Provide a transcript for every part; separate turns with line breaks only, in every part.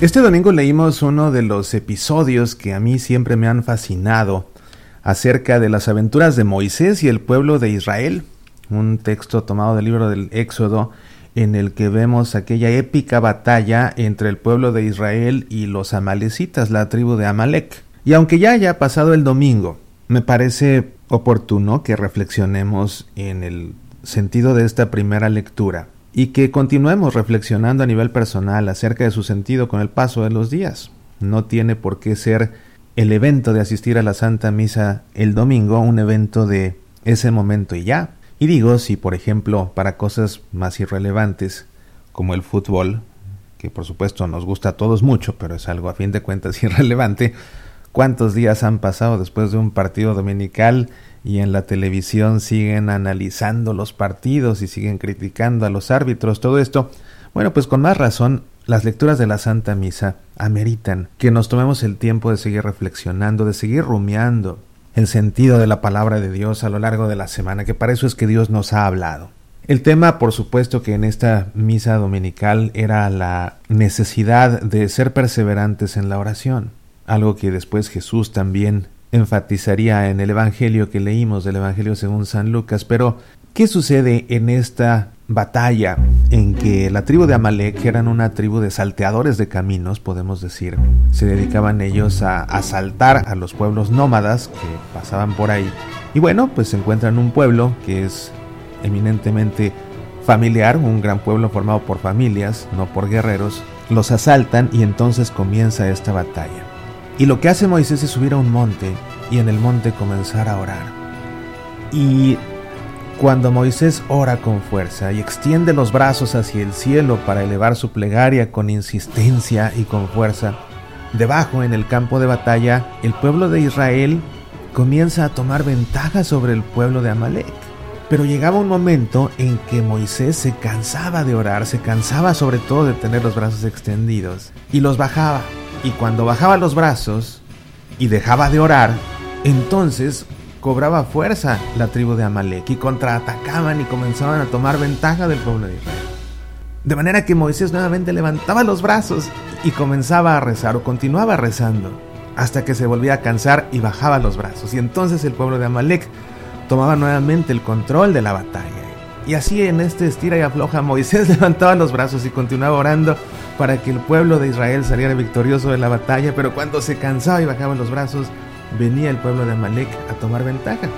Este domingo leímos uno de los episodios que a mí siempre me han fascinado acerca de las aventuras de Moisés y el pueblo de Israel, un texto tomado del libro del Éxodo en el que vemos aquella épica batalla entre el pueblo de Israel y los amalecitas, la tribu de Amalek. Y aunque ya haya pasado el domingo, me parece oportuno que reflexionemos en el sentido de esta primera lectura y que continuemos reflexionando a nivel personal acerca de su sentido con el paso de los días. No tiene por qué ser el evento de asistir a la Santa Misa el domingo un evento de ese momento y ya. Y digo, si por ejemplo para cosas más irrelevantes como el fútbol, que por supuesto nos gusta a todos mucho, pero es algo a fin de cuentas irrelevante, ¿cuántos días han pasado después de un partido dominical y en la televisión siguen analizando los partidos y siguen criticando a los árbitros, todo esto, bueno, pues con más razón las lecturas de la Santa Misa ameritan que nos tomemos el tiempo de seguir reflexionando, de seguir rumiando el sentido de la palabra de Dios a lo largo de la semana, que para eso es que Dios nos ha hablado. El tema, por supuesto, que en esta misa dominical era la necesidad de ser perseverantes en la oración, algo que después Jesús también enfatizaría en el Evangelio que leímos del Evangelio según San Lucas, pero ¿qué sucede en esta batalla en que la tribu de Amalek, que eran una tribu de salteadores de caminos, podemos decir, se dedicaban ellos a asaltar a los pueblos nómadas que pasaban por ahí? Y bueno, pues se encuentran un pueblo que es eminentemente familiar, un gran pueblo formado por familias, no por guerreros, los asaltan y entonces comienza esta batalla. Y lo que hace Moisés es subir a un monte y en el monte comenzar a orar. Y cuando Moisés ora con fuerza y extiende los brazos hacia el cielo para elevar su plegaria con insistencia y con fuerza, debajo en el campo de batalla, el pueblo de Israel comienza a tomar ventaja sobre el pueblo de Amalek. Pero llegaba un momento en que Moisés se cansaba de orar, se cansaba sobre todo de tener los brazos extendidos y los bajaba y cuando bajaba los brazos y dejaba de orar, entonces cobraba fuerza la tribu de Amalek y contraatacaban y comenzaban a tomar ventaja del pueblo de Israel. De manera que Moisés nuevamente levantaba los brazos y comenzaba a rezar o continuaba rezando hasta que se volvía a cansar y bajaba los brazos. Y entonces el pueblo de Amalek tomaba nuevamente el control de la batalla. Y así en este estira y afloja Moisés levantaba los brazos y continuaba orando para que el pueblo de Israel saliera victorioso de la batalla, pero cuando se cansaba y bajaba los brazos, venía el pueblo de Amalek a tomar ventaja.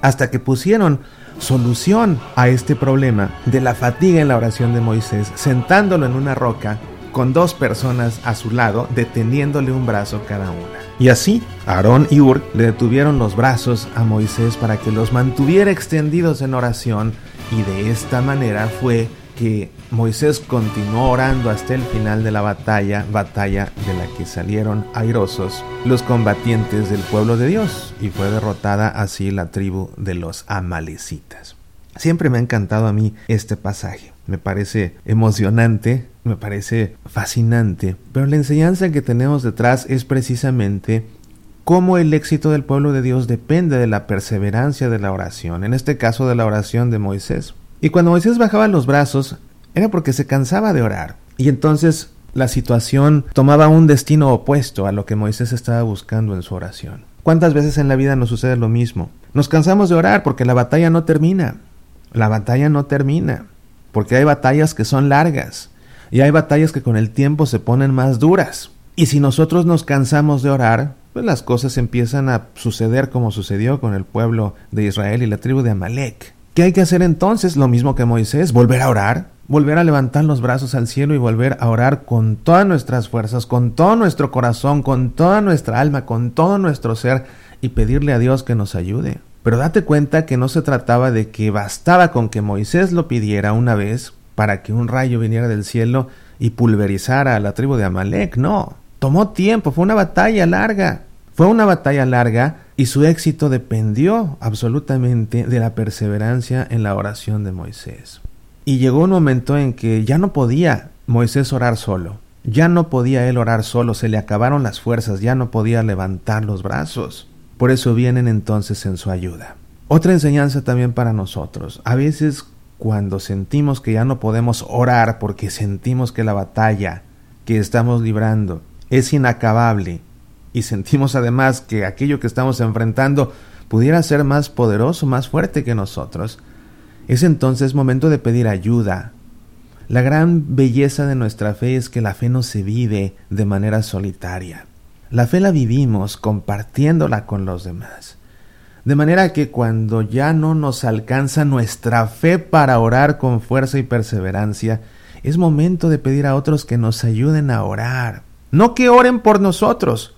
Hasta que pusieron solución a este problema de la fatiga en la oración de Moisés, sentándolo en una roca con dos personas a su lado, deteniéndole un brazo cada una. Y así, Aarón y Ur le detuvieron los brazos a Moisés para que los mantuviera extendidos en oración, y de esta manera fue que Moisés continuó orando hasta el final de la batalla, batalla de la que salieron airosos los combatientes del pueblo de Dios y fue derrotada así la tribu de los amalecitas. Siempre me ha encantado a mí este pasaje, me parece emocionante, me parece fascinante, pero la enseñanza que tenemos detrás es precisamente cómo el éxito del pueblo de Dios depende de la perseverancia de la oración, en este caso de la oración de Moisés. Y cuando Moisés bajaba los brazos, era porque se cansaba de orar. Y entonces la situación tomaba un destino opuesto a lo que Moisés estaba buscando en su oración. ¿Cuántas veces en la vida nos sucede lo mismo? Nos cansamos de orar porque la batalla no termina. La batalla no termina. Porque hay batallas que son largas. Y hay batallas que con el tiempo se ponen más duras. Y si nosotros nos cansamos de orar, pues las cosas empiezan a suceder como sucedió con el pueblo de Israel y la tribu de Amalek. ¿Qué hay que hacer entonces? Lo mismo que Moisés, volver a orar, volver a levantar los brazos al cielo y volver a orar con todas nuestras fuerzas, con todo nuestro corazón, con toda nuestra alma, con todo nuestro ser y pedirle a Dios que nos ayude. Pero date cuenta que no se trataba de que bastaba con que Moisés lo pidiera una vez para que un rayo viniera del cielo y pulverizara a la tribu de Amalek, no. Tomó tiempo, fue una batalla larga. Fue una batalla larga y su éxito dependió absolutamente de la perseverancia en la oración de Moisés. Y llegó un momento en que ya no podía Moisés orar solo, ya no podía él orar solo, se le acabaron las fuerzas, ya no podía levantar los brazos. Por eso vienen entonces en su ayuda. Otra enseñanza también para nosotros. A veces cuando sentimos que ya no podemos orar porque sentimos que la batalla que estamos librando es inacabable y sentimos además que aquello que estamos enfrentando pudiera ser más poderoso, más fuerte que nosotros, es entonces momento de pedir ayuda. La gran belleza de nuestra fe es que la fe no se vive de manera solitaria. La fe la vivimos compartiéndola con los demás. De manera que cuando ya no nos alcanza nuestra fe para orar con fuerza y perseverancia, es momento de pedir a otros que nos ayuden a orar. No que oren por nosotros,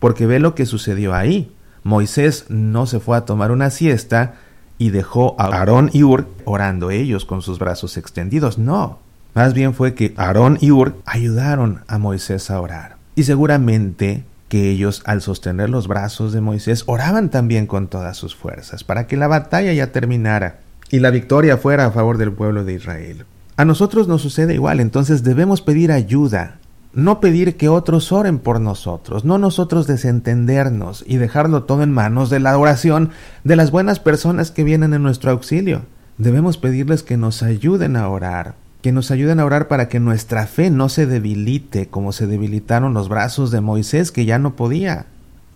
porque ve lo que sucedió ahí. Moisés no se fue a tomar una siesta y dejó a Aarón y Ur orando ellos con sus brazos extendidos. No, más bien fue que Aarón y Ur ayudaron a Moisés a orar. Y seguramente que ellos al sostener los brazos de Moisés oraban también con todas sus fuerzas para que la batalla ya terminara y la victoria fuera a favor del pueblo de Israel. A nosotros nos sucede igual, entonces debemos pedir ayuda, no pedir que otros oren por nosotros, no nosotros desentendernos y dejarlo todo en manos de la oración de las buenas personas que vienen en nuestro auxilio. Debemos pedirles que nos ayuden a orar, que nos ayuden a orar para que nuestra fe no se debilite como se debilitaron los brazos de Moisés que ya no podía.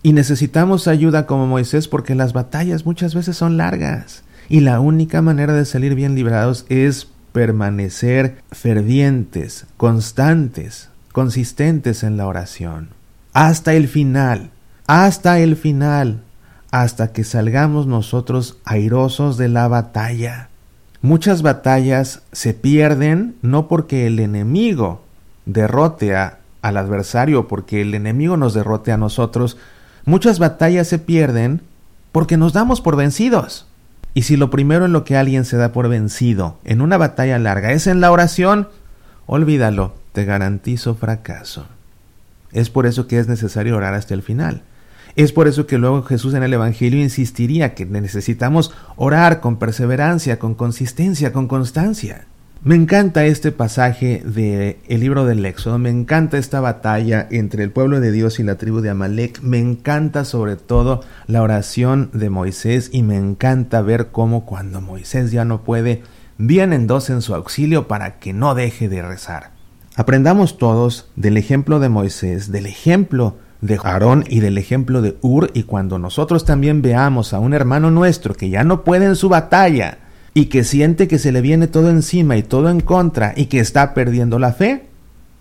Y necesitamos ayuda como Moisés porque las batallas muchas veces son largas y la única manera de salir bien librados es permanecer fervientes, constantes, consistentes en la oración. Hasta el final, hasta el final, hasta que salgamos nosotros airosos de la batalla. Muchas batallas se pierden no porque el enemigo derrote a, al adversario, porque el enemigo nos derrote a nosotros. Muchas batallas se pierden porque nos damos por vencidos. Y si lo primero en lo que alguien se da por vencido en una batalla larga es en la oración, olvídalo, te garantizo fracaso. Es por eso que es necesario orar hasta el final. Es por eso que luego Jesús en el Evangelio insistiría que necesitamos orar con perseverancia, con consistencia, con constancia. Me encanta este pasaje del el libro del Éxodo, me encanta esta batalla entre el pueblo de Dios y la tribu de Amalek, me encanta sobre todo la oración de Moisés y me encanta ver cómo cuando Moisés ya no puede, vienen dos en su auxilio para que no deje de rezar. Aprendamos todos del ejemplo de Moisés, del ejemplo de Aarón y del ejemplo de Ur y cuando nosotros también veamos a un hermano nuestro que ya no puede en su batalla y que siente que se le viene todo encima y todo en contra y que está perdiendo la fe,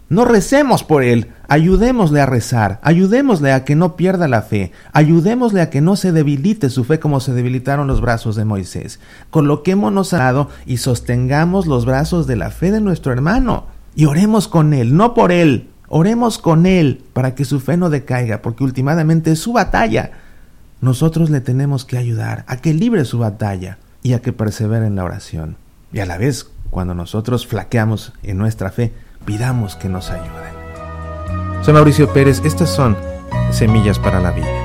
no recemos por él, ayudémosle a rezar, ayudémosle a que no pierda la fe, ayudémosle a que no se debilite su fe como se debilitaron los brazos de Moisés. Coloquémonos al lado y sostengamos los brazos de la fe de nuestro hermano y oremos con él, no por él, Oremos con Él para que su fe no decaiga, porque últimamente es su batalla. Nosotros le tenemos que ayudar a que libre su batalla y a que persevere en la oración. Y a la vez, cuando nosotros flaqueamos en nuestra fe, pidamos que nos ayude. Soy Mauricio Pérez, estas son Semillas para la Vida.